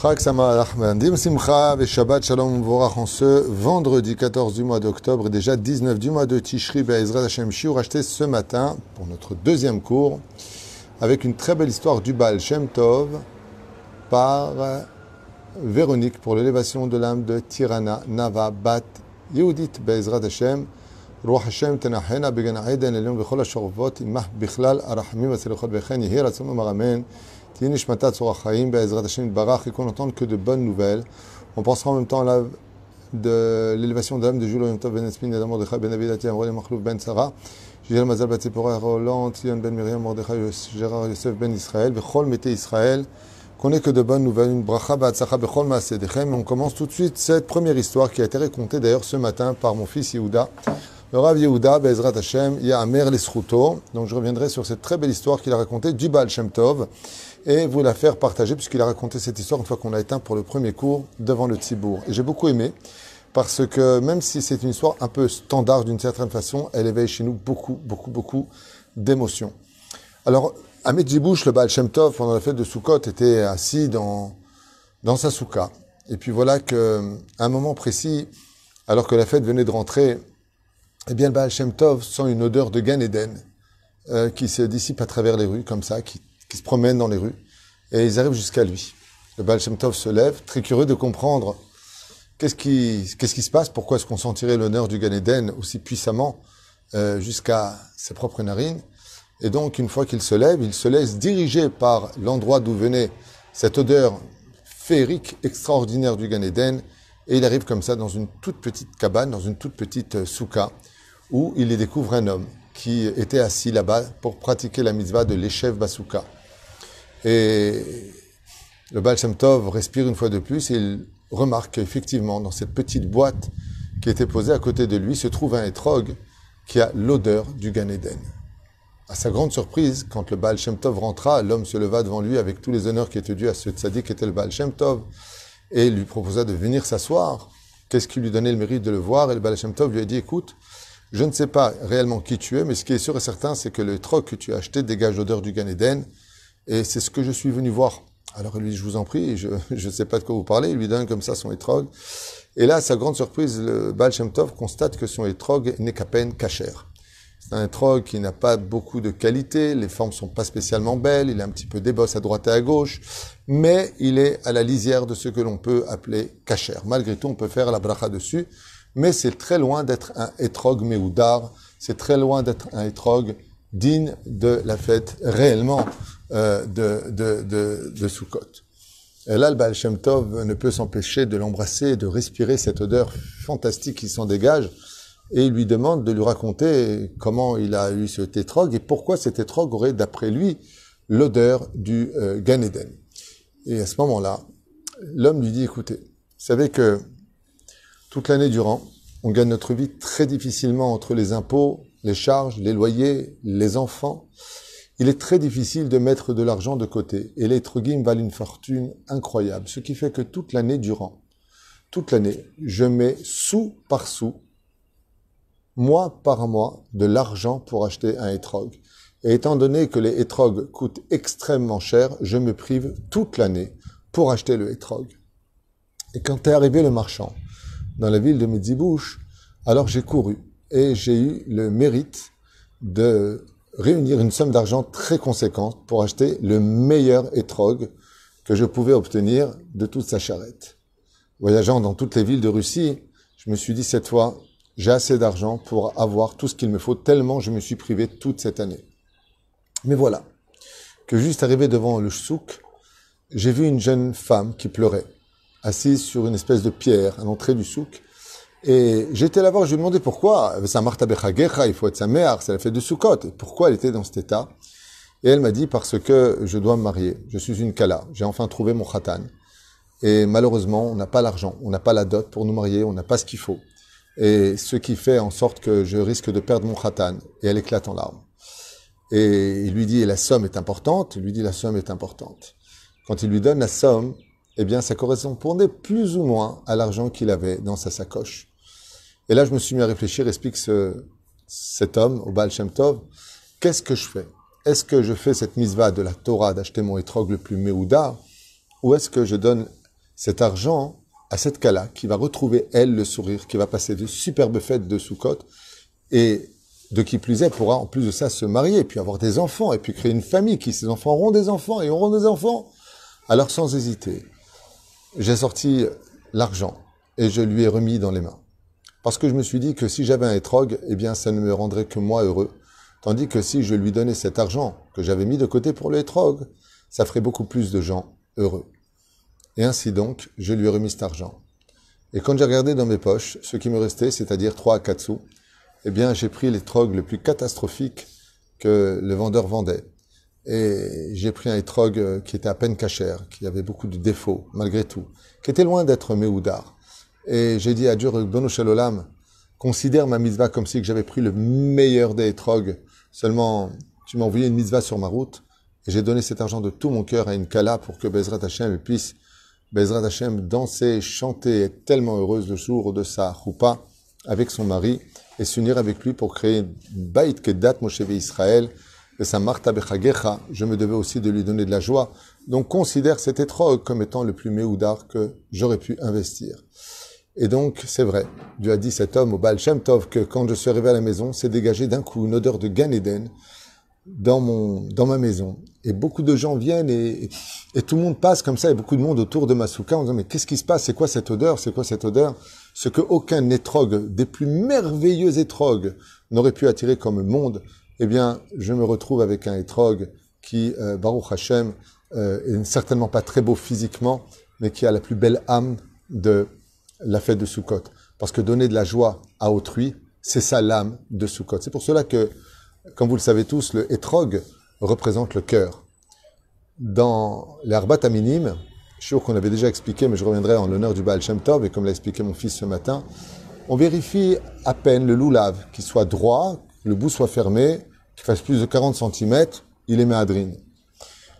Chag Dim Simcha et Shabbat Shalom Vorach en ce vendredi 14 du mois d'octobre et déjà 19 du mois de Tishri Be'ezrat Hashem Shiur acheté ce matin pour notre deuxième cours avec une très belle histoire du Baal Shem Tov par Véronique pour l'élévation de l'âme de Tirana Nava Bat Yehudit Be'ezrat Hashem רוח השם תנחנה בגן העדן עליון בכל השורבות עמך בכלל הרחמים והצלחות וכן יהי רצון ומרמן תהי et qu'on n'entende que de bonnes nouvelles. On pensera en même temps à de l'élévation de l'âme de Jules Orientov Ben Espin, Adam Mordechai Ben Avidati, Amrole Machlouf Ben Sarah, Gisèle Mazal ben Batsepora, Roland, Tion Ben Miriam, Mordechai Gérard Yosef Ben Israël, Bechol Mete Israël, qu'on n'ait que de bonnes nouvelles, une bracha Batsacha Bechol Maasedechem. On commence tout de suite cette première histoire qui a été racontée d'ailleurs ce matin par mon fils Yehuda. Le Rav Yehuda, Be'ezrat Hashem, Ya'amer l'Esruto. Donc je reviendrai sur cette très belle histoire qu'il a racontée du Baal Shem Tov et vous la faire partager puisqu'il a raconté cette histoire une fois qu'on l'a éteint pour le premier cours devant le Tzibour. Et j'ai beaucoup aimé parce que même si c'est une histoire un peu standard d'une certaine façon, elle éveille chez nous beaucoup, beaucoup, beaucoup d'émotions. Alors, à Medjibouche, le Baal Shem Tov, pendant la fête de Sukkot, était assis dans, dans sa souka. Et puis voilà qu'à un moment précis, alors que la fête venait de rentrer, eh bien, le Baal Shem Tov sent une odeur de Gan Eden euh, qui se dissipe à travers les rues, comme ça, qui, se promène dans les rues, et ils arrivent jusqu'à lui. Le Baal Shem Tov se lève, très curieux de comprendre qu'est-ce qui, qu'est-ce qui se passe, pourquoi est-ce qu'on sentirait l'honneur du Gan Eden aussi puissamment euh, jusqu'à ses propres narines. Et donc, une fois qu'il se lève, il se laisse diriger par l'endroit d'où venait cette odeur féerique extraordinaire du Gan Eden, et il arrive comme ça dans une toute petite cabane, dans une toute petite euh, souka, où il y découvre un homme qui était assis là-bas pour pratiquer la mitzvah de l'échev basouka. Et le Baal Shem Tov respire une fois de plus et il remarque qu'effectivement, dans cette petite boîte qui était posée à côté de lui, se trouve un étrog qui a l'odeur du Gan Eden. À sa grande surprise, quand le Baal Shem Tov rentra, l'homme se leva devant lui avec tous les honneurs qui étaient dus à ce tzaddik qui était le Baal Shem Tov et lui proposa de venir s'asseoir. Qu'est-ce qui lui donnait le mérite de le voir? Et le Baal Shem Tov lui a dit, écoute, je ne sais pas réellement qui tu es, mais ce qui est sûr et certain, c'est que le troc que tu as acheté dégage l'odeur du Gan Eden, et c'est ce que je suis venu voir. Alors il lui dit, je vous en prie, je ne sais pas de quoi vous parlez, il lui donne comme ça son étrog. Et là, à sa grande surprise, le Baal Tov constate que son étrog n'est qu'à peine cachère. Un étrog qui n'a pas beaucoup de qualité, les formes sont pas spécialement belles, il a un petit peu des bosses à droite et à gauche, mais il est à la lisière de ce que l'on peut appeler cachère. Malgré tout, on peut faire la bracha dessus, mais c'est très loin d'être un étrog meoudar, c'est très loin d'être un étrog digne de la fête réellement euh, de, de, de, de Sukkot. Et là, le Baal Tov ne peut s'empêcher de l'embrasser, de respirer cette odeur fantastique qui s'en dégage, et il lui demande de lui raconter comment il a eu cet étrog et pourquoi cet étrog aurait, d'après lui, l'odeur du euh, Gan Eden. Et à ce moment-là, l'homme lui dit, écoutez, vous savez que toute l'année durant, on gagne notre vie très difficilement entre les impôts, les charges, les loyers, les enfants. Il est très difficile de mettre de l'argent de côté. Et les trogim valent une fortune incroyable. Ce qui fait que toute l'année durant, toute l'année, je mets sous par sous, mois par mois, de l'argent pour acheter un étrog. Et étant donné que les étrogs coûtent extrêmement cher, je me prive toute l'année pour acheter le étrog. Et quand est arrivé le marchand, dans la ville de Medzibouche, alors j'ai couru et j'ai eu le mérite de réunir une somme d'argent très conséquente pour acheter le meilleur étrog que je pouvais obtenir de toute sa charrette. Voyageant dans toutes les villes de Russie, je me suis dit cette fois, j'ai assez d'argent pour avoir tout ce qu'il me faut, tellement je me suis privé toute cette année. Mais voilà, que juste arrivé devant le souk, j'ai vu une jeune femme qui pleurait assise sur une espèce de pierre à l'entrée du souk. Et j'étais là-bas, je lui ai demandé pourquoi. C'est Martha Bechagecha, il faut être sa mère, c'est la fête de Sukkot. Pourquoi elle était dans cet état? Et elle m'a dit parce que je dois me marier. Je suis une kala. J'ai enfin trouvé mon khatan. Et malheureusement, on n'a pas l'argent, on n'a pas la dot pour nous marier, on n'a pas ce qu'il faut. Et ce qui fait en sorte que je risque de perdre mon khatan. Et elle éclate en larmes. Et il lui dit, la somme est importante. Il lui dit, la somme est importante. Quand il lui donne la somme, eh bien, ça correspondait plus ou moins à l'argent qu'il avait dans sa sacoche. Et là, je me suis mis à réfléchir, explique ce, cet homme au Baal Shem Tov, qu'est-ce que je fais? Est-ce que je fais cette misva de la Torah d'acheter mon étrog le plus méouda ou est-ce que je donne cet argent à cette Kala qui va retrouver, elle, le sourire, qui va passer de superbes fêtes de Sukkot et de qui plus est pourra en plus de ça se marier, puis avoir des enfants, et puis créer une famille, qui ces enfants auront des enfants et auront des enfants. Alors sans hésiter, j'ai sorti l'argent et je lui ai remis dans les mains. Parce que je me suis dit que si j'avais un étrog, eh bien ça ne me rendrait que moi heureux. Tandis que si je lui donnais cet argent que j'avais mis de côté pour le étrog, ça ferait beaucoup plus de gens heureux. Et ainsi donc, je lui ai remis cet argent. Et quand j'ai regardé dans mes poches, ce qui me restait, c'est-à-dire 3 à 4 sous, eh bien, j'ai pris l'étrog le plus catastrophique que le vendeur vendait. Et j'ai pris un étrog qui était à peine cachère, qui avait beaucoup de défauts, malgré tout, qui était loin d'être méoudar. Et j'ai dit à Dieu, Shalolam, considère ma mitzvah comme si j'avais pris le meilleur des étrogs. Seulement, tu m'as envoyé une mitzvah sur ma route, et j'ai donné cet argent de tout mon cœur à une kala pour que Bezrat Hashem puisse, Bezrat Hashem, danser, chanter, être tellement heureuse le jour de sa choupa avec son mari et s'unir avec lui pour créer Bait Kedat Moshe Israël et sa Marta Bechagecha. Je me devais aussi de lui donner de la joie. Donc considère cet étrog comme étant le plus méoudar que j'aurais pu investir. Et donc, c'est vrai, Dieu a dit cet homme au Baal Shem Tov que quand je suis arrivé à la maison, c'est dégagé d'un coup une odeur de Gan Eden dans, mon, dans ma maison. Et beaucoup de gens viennent et, et, tout le monde passe comme ça, et beaucoup de monde autour de ma souka en disant, mais qu'est-ce qui se passe? C'est quoi cette odeur? C'est quoi cette odeur? Ce que aucun étrogue, des plus merveilleux étrogues, n'aurait pu attirer comme monde, eh bien, je me retrouve avec un étrogue qui, euh, Baruch Hashem, euh, est certainement pas très beau physiquement, mais qui a la plus belle âme de la fête de Sukkot. Parce que donner de la joie à autrui, c'est ça l'âme de Sukkot. C'est pour cela que comme vous le savez tous, le etrog représente le cœur. Dans les Arbat Aminim, je qu'on avait déjà expliqué, mais je reviendrai en l'honneur du Baal Shem Tov, et comme l'a expliqué mon fils ce matin, on vérifie à peine le loulav, qu'il soit droit, le bout soit fermé, qu'il fasse plus de 40 cm, il est méadrine.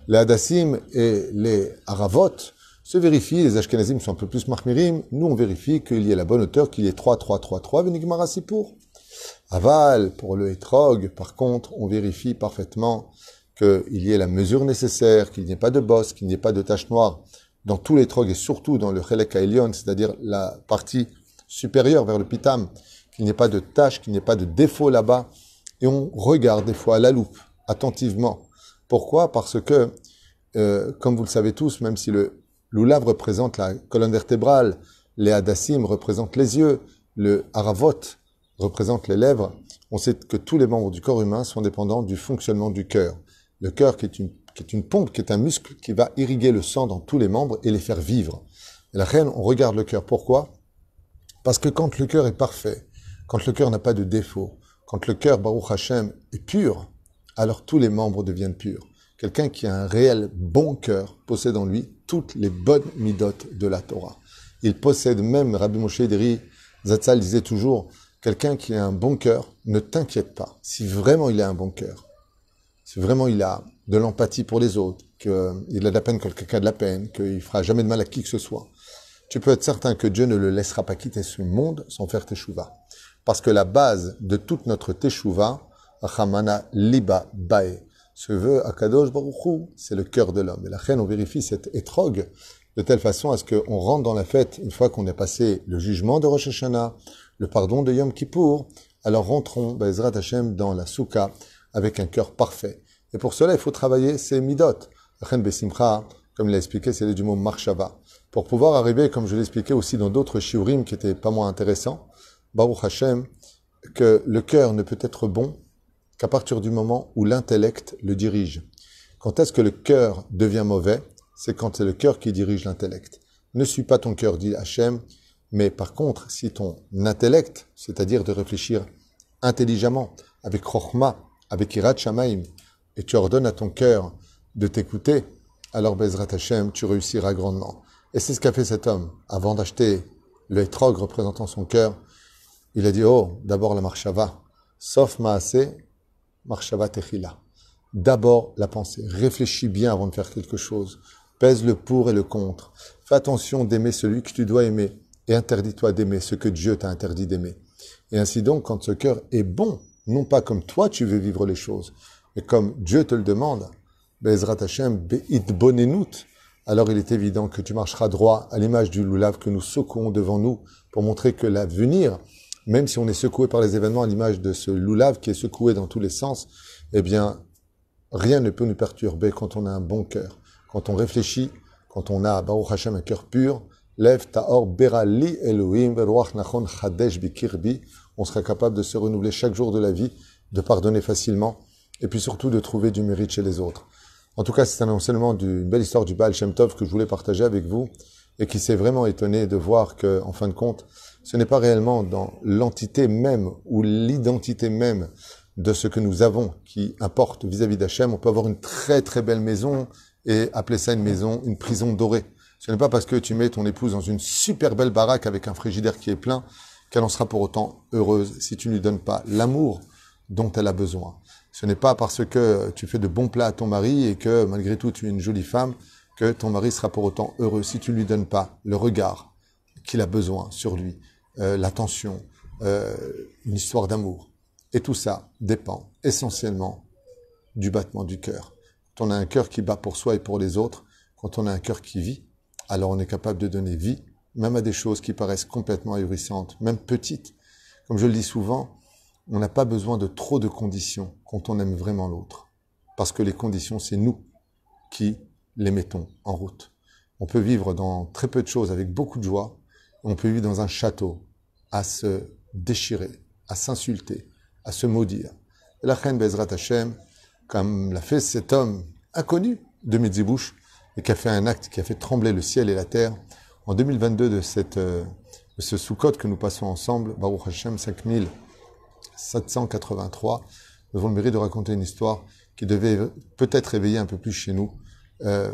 Les Hadassim et les Aravot se vérifient, les Ashkenazim sont un peu plus marmirim, nous on vérifie qu'il y ait la bonne hauteur, qu'il y ait 3, 3, 3, 3, Venigmara pour. Aval, pour le hétrog, par contre, on vérifie parfaitement qu'il y ait la mesure nécessaire, qu'il n'y ait pas de bosse, qu'il n'y ait pas de tache noire dans tous les trogs et surtout dans le chelek c'est-à-dire la partie supérieure vers le pitam, qu'il n'y ait pas de tache, qu'il n'y ait pas de défaut là-bas. Et on regarde des fois à la loupe, attentivement. Pourquoi? Parce que, euh, comme vous le savez tous, même si le loulav représente la colonne vertébrale, les hadassim représentent les yeux, le haravot représente les lèvres, on sait que tous les membres du corps humain sont dépendants du fonctionnement du cœur. Le cœur qui est une, pompe, qui est un muscle qui va irriguer le sang dans tous les membres et les faire vivre. Et la reine, on regarde le cœur. Pourquoi? Parce que quand le cœur est parfait, quand le cœur n'a pas de défaut, quand le cœur, Baruch Hashem, est pur, alors tous les membres deviennent purs. Quelqu'un qui a un réel bon cœur possède en lui toutes les bonnes midotes de la Torah. Il possède même, Rabbi Moshe Deri Zatzal disait toujours, Quelqu'un qui a un bon cœur, ne t'inquiète pas. Si vraiment il a un bon cœur, si vraiment il a de l'empathie pour les autres, qu'il a de la peine quand quelqu'un a de la peine, qu'il fera jamais de mal à qui que ce soit, tu peux être certain que Dieu ne le laissera pas quitter ce monde sans faire teshuva. Parce que la base de toute notre teshuva, Achamana Liba Bae, ce vœu Akadosh Baruchou, c'est le cœur de l'homme. Et la reine, on vérifie cette étrogue de telle façon à ce qu'on rentre dans la fête une fois qu'on a passé le jugement de Rosh Hashanah, le pardon de Yom Kippour, alors rentrons, Bezrat Hashem, dans la soukha avec un cœur parfait. Et pour cela, il faut travailler ces midot. Besimcha, comme il l'a expliqué, c'est du mot marshava. Pour pouvoir arriver, comme je l'ai expliqué aussi dans d'autres shiurim qui étaient pas moins intéressants, Baruch Hashem, que le cœur ne peut être bon qu'à partir du moment où l'intellect le dirige. Quand est-ce que le cœur devient mauvais? C'est quand c'est le cœur qui dirige l'intellect. Ne suis pas ton cœur, dit Hashem, mais par contre, si ton intellect, c'est-à-dire de réfléchir intelligemment, avec Chochma, avec Irat Shamaim, et tu ordonnes à ton cœur de t'écouter, alors Bezrat Hashem, tu réussiras grandement. Et c'est ce qu'a fait cet homme. Avant d'acheter le etrog représentant son cœur, il a dit, oh, d'abord la marshava, sauf maase, marshava techila. D'abord la pensée. Réfléchis bien avant de faire quelque chose. Pèse le pour et le contre. Fais attention d'aimer celui que tu dois aimer et interdis-toi d'aimer ce que Dieu t'a interdit d'aimer. Et ainsi donc, quand ce cœur est bon, non pas comme toi tu veux vivre les choses, mais comme Dieu te le demande, Bezrat Hashem, be'it alors il est évident que tu marcheras droit à l'image du loulav que nous secouons devant nous pour montrer que l'avenir, même si on est secoué par les événements à l'image de ce loulav qui est secoué dans tous les sens, eh bien, rien ne peut nous perturber quand on a un bon cœur, quand on réfléchit, quand on a, Baruch Hashem, un cœur pur, Lev Taor Berali Elohim Nachon Chadesh Bikirbi, on sera capable de se renouveler chaque jour de la vie, de pardonner facilement, et puis surtout de trouver du mérite chez les autres. En tout cas, c'est un enseignement d'une belle histoire du Baal Shem Tov que je voulais partager avec vous et qui s'est vraiment étonné de voir que, en fin de compte, ce n'est pas réellement dans l'entité même ou l'identité même de ce que nous avons qui importe vis-à-vis d'Hachem. On peut avoir une très très belle maison et appeler ça une maison, une prison dorée. Ce n'est pas parce que tu mets ton épouse dans une super belle baraque avec un frigidaire qui est plein qu'elle en sera pour autant heureuse si tu ne lui donnes pas l'amour dont elle a besoin. Ce n'est pas parce que tu fais de bons plats à ton mari et que malgré tout tu es une jolie femme que ton mari sera pour autant heureux si tu ne lui donnes pas le regard qu'il a besoin sur lui, euh, l'attention, euh, une histoire d'amour. Et tout ça dépend essentiellement du battement du cœur. Quand on a un cœur qui bat pour soi et pour les autres, quand on a un cœur qui vit, alors on est capable de donner vie, même à des choses qui paraissent complètement ahurissantes, même petites. Comme je le dis souvent, on n'a pas besoin de trop de conditions quand on aime vraiment l'autre. Parce que les conditions, c'est nous qui les mettons en route. On peut vivre dans très peu de choses avec beaucoup de joie. On peut vivre dans un château à se déchirer, à s'insulter, à se maudire. Et la reine Bezrat Hashem, comme l'a fait cet homme inconnu de Medzibouche, et qui a fait un acte qui a fait trembler le ciel et la terre, en 2022 de, cette, euh, de ce que nous passons ensemble, Baruch Hashem 5000 783, nous avons le mérite de raconter une histoire qui devait peut-être réveiller un peu plus chez nous euh,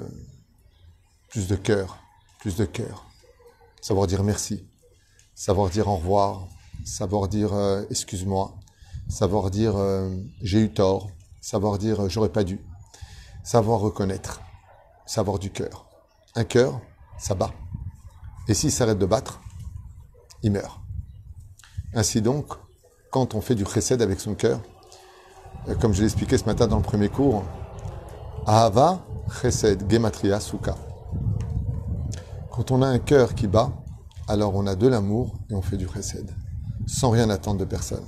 plus de cœur, plus de cœur. Savoir dire merci, savoir dire au revoir, savoir dire euh, excuse-moi, savoir dire j'ai eu tort, savoir dire j'aurais pas dû, savoir reconnaître, savoir du cœur. Un cœur, ça bat. Et s'il s'arrête de battre, il meurt. Ainsi donc, quand on fait du chesed avec son cœur, euh, comme je l'ai expliqué ce matin dans le premier cours, Ahava, chesed, gematria, suka. Quand on a un cœur qui bat, alors on a de l'amour et on fait du chesed, sans rien attendre de personne.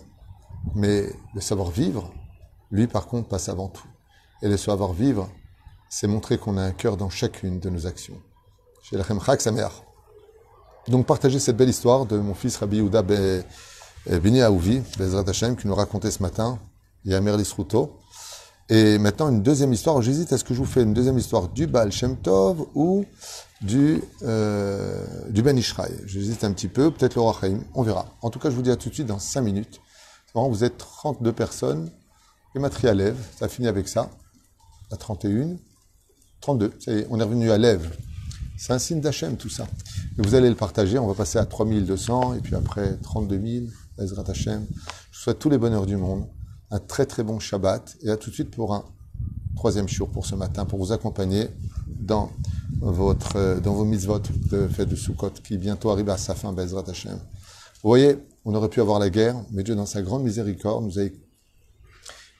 Mais le savoir-vivre, lui par contre, passe avant tout. Et le savoir-vivre, c'est montrer qu'on a un cœur dans chacune de nos actions. Chez la sa mère. Donc partagez cette belle histoire de mon fils Rabbi Yehuda Bini Aouvi, Bezrat Hashem, qui nous racontait ce matin, il y a Merlis Ruto. Et maintenant, une deuxième histoire. J'hésite, est-ce que je vous fais une deuxième histoire du Baal Shem Tov ou du, euh, Ben Ishraï J'hésite un petit peu, peut-être le Chaim, on verra. En tout cas, je vous dis à tout de suite dans 5 minutes. vous êtes 32 personnes. Gematria lève, ça finit avec ça. À 31. 32, ça y est, on est revenu à lève. C'est un signe d'Hachem, tout ça. Et vous allez le partager, on va passer à 3200, et puis après 32 000. Ezrat Hashem. Je vous souhaite tous les bonheurs du monde, un très très bon Shabbat et à tout de suite pour un troisième jour pour ce matin, pour vous accompagner dans votre, dans vos mitzvot de fête de Sukkot qui bientôt arrive à sa fin, Hashem. Vous voyez, on aurait pu avoir la guerre, mais Dieu, dans sa grande miséricorde, nous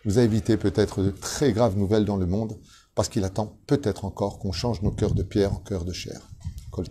nous a évité peut-être de très graves nouvelles dans le monde parce qu'il attend peut-être encore qu'on change nos cœurs de pierre en cœurs de chair. Kol